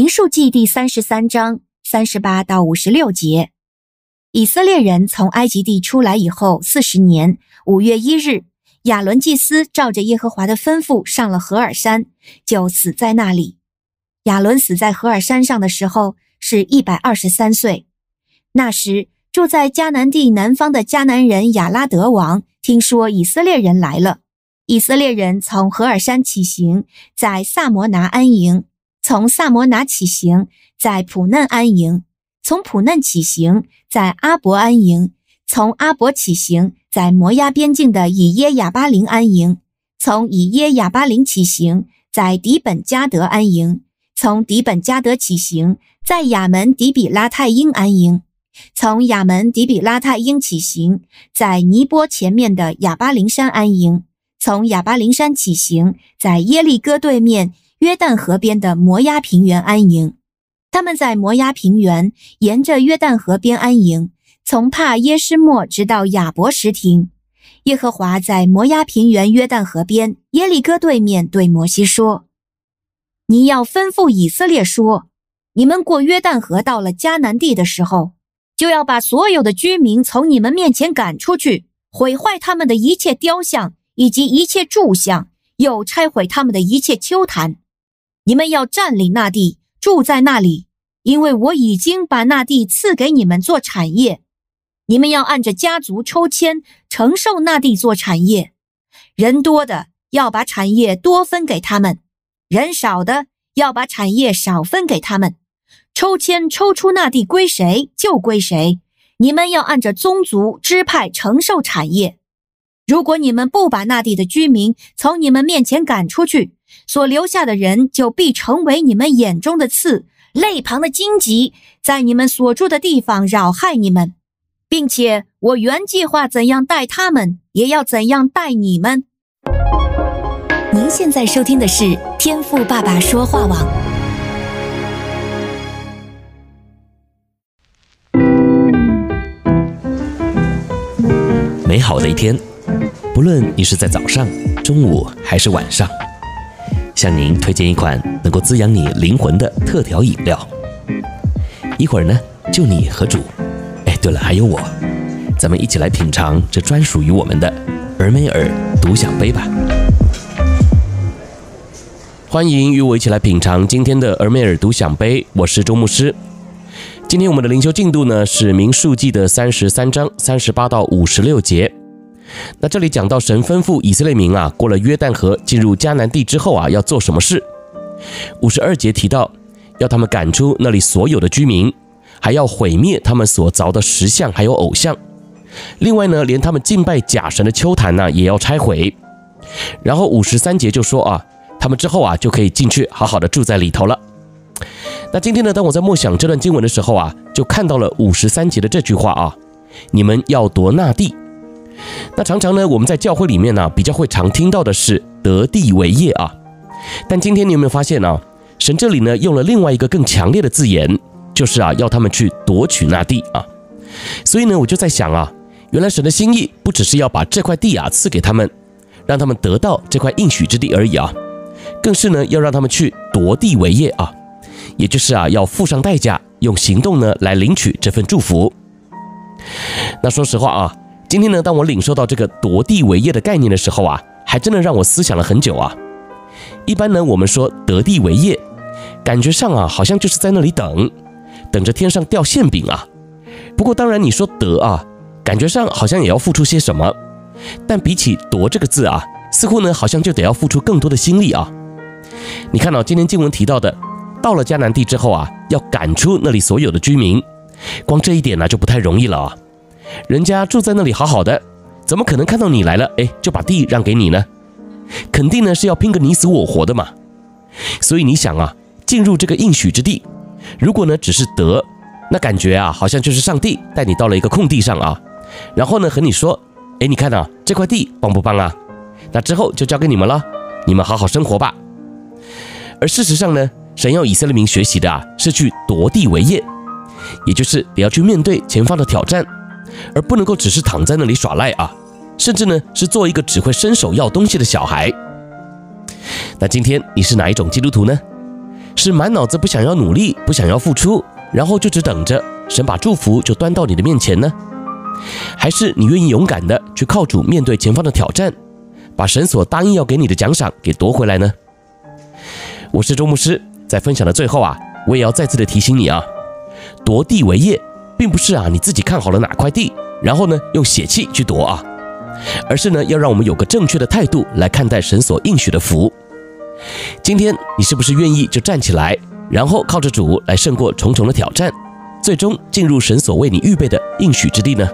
民数记第三十三章三十八到五十六节：以色列人从埃及地出来以后四十年五月一日，亚伦祭司照着耶和华的吩咐上了何尔山，就死在那里。亚伦死在何尔山上的时候是一百二十三岁。那时住在迦南地南方的迦南人亚拉得王听说以色列人来了，以色列人从何尔山起行，在撒摩拿安营。从萨摩拿起行，在普嫩安营；从普嫩起行，在阿伯安营；从阿伯起行，在摩押边境的以耶亚巴林安营；从以耶亚巴林起行，在迪本加德安营；从迪本加德起行，在亚门迪比拉太因安营；从亚门迪比拉太因起行，在尼波前面的亚巴林山安营；从亚巴林山起行，在耶利哥对面。约旦河边的摩押平原安营，他们在摩押平原沿着约旦河边安营，从帕耶施末直到亚伯什亭。耶和华在摩押平原约旦河边耶利哥对面对摩西说：“你要吩咐以色列说，你们过约旦河到了迦南地的时候，就要把所有的居民从你们面前赶出去，毁坏他们的一切雕像以及一切柱像，又拆毁他们的一切丘坛。”你们要占领那地，住在那里，因为我已经把那地赐给你们做产业。你们要按着家族抽签，承受那地做产业。人多的要把产业多分给他们，人少的要把产业少分给他们。抽签抽出那地归谁就归谁。你们要按着宗族支派承受产业。如果你们不把那地的居民从你们面前赶出去，所留下的人就必成为你们眼中的刺，肋旁的荆棘，在你们所住的地方扰害你们，并且我原计划怎样待他们，也要怎样待你们。您现在收听的是天赋爸爸说话网。美好的一天，不论你是在早上、中午还是晚上。向您推荐一款能够滋养你灵魂的特调饮料。一会儿呢，就你和主，哎，对了，还有我，咱们一起来品尝这专属于我们的尔梅尔独享杯吧。欢迎与我一起来品尝今天的尔梅尔独享杯，我是周牧师。今天我们的灵修进度呢是民数记的三十三章三十八到五十六节。那这里讲到神吩咐以色列民啊，过了约旦河进入迦南地之后啊，要做什么事？五十二节提到，要他们赶出那里所有的居民，还要毁灭他们所凿的石像还有偶像。另外呢，连他们敬拜假神的丘坛呢，也要拆毁。然后五十三节就说啊，他们之后啊就可以进去好好的住在里头了。那今天呢，当我在默想这段经文的时候啊，就看到了五十三节的这句话啊，你们要夺那地。那常常呢，我们在教会里面呢，比较会常听到的是得地为业啊。但今天你有没有发现呢？神这里呢，用了另外一个更强烈的字眼，就是啊，要他们去夺取那地啊。所以呢，我就在想啊，原来神的心意不只是要把这块地啊赐给他们，让他们得到这块应许之地而已啊，更是呢，要让他们去夺地为业啊，也就是啊，要付上代价，用行动呢来领取这份祝福。那说实话啊。今天呢，当我领受到这个夺地为业的概念的时候啊，还真的让我思想了很久啊。一般呢，我们说得地为业，感觉上啊，好像就是在那里等，等着天上掉馅饼啊。不过当然你说得啊，感觉上好像也要付出些什么，但比起夺这个字啊，似乎呢，好像就得要付出更多的心力啊。你看到今天经文提到的，到了迦南地之后啊，要赶出那里所有的居民，光这一点呢，就不太容易了啊。人家住在那里好好的，怎么可能看到你来了，哎，就把地让给你呢？肯定呢是要拼个你死我活的嘛。所以你想啊，进入这个应许之地，如果呢只是得，那感觉啊好像就是上帝带你到了一个空地上啊，然后呢和你说，哎，你看啊这块地棒不棒啊？那之后就交给你们了，你们好好生活吧。而事实上呢，神要以色列民学习的啊是去夺地为业，也就是你要去面对前方的挑战。而不能够只是躺在那里耍赖啊，甚至呢是做一个只会伸手要东西的小孩。那今天你是哪一种基督徒呢？是满脑子不想要努力、不想要付出，然后就只等着神把祝福就端到你的面前呢？还是你愿意勇敢的去靠主面对前方的挑战，把神所答应要给你的奖赏给夺回来呢？我是周牧师，在分享的最后啊，我也要再次的提醒你啊，夺地为业，并不是啊你自己看好了哪块地，然后呢用血气去夺啊，而是呢要让我们有个正确的态度来看待神所应许的福。今天你是不是愿意就站起来，然后靠着主来胜过重重的挑战，最终进入神所为你预备的应许之地呢？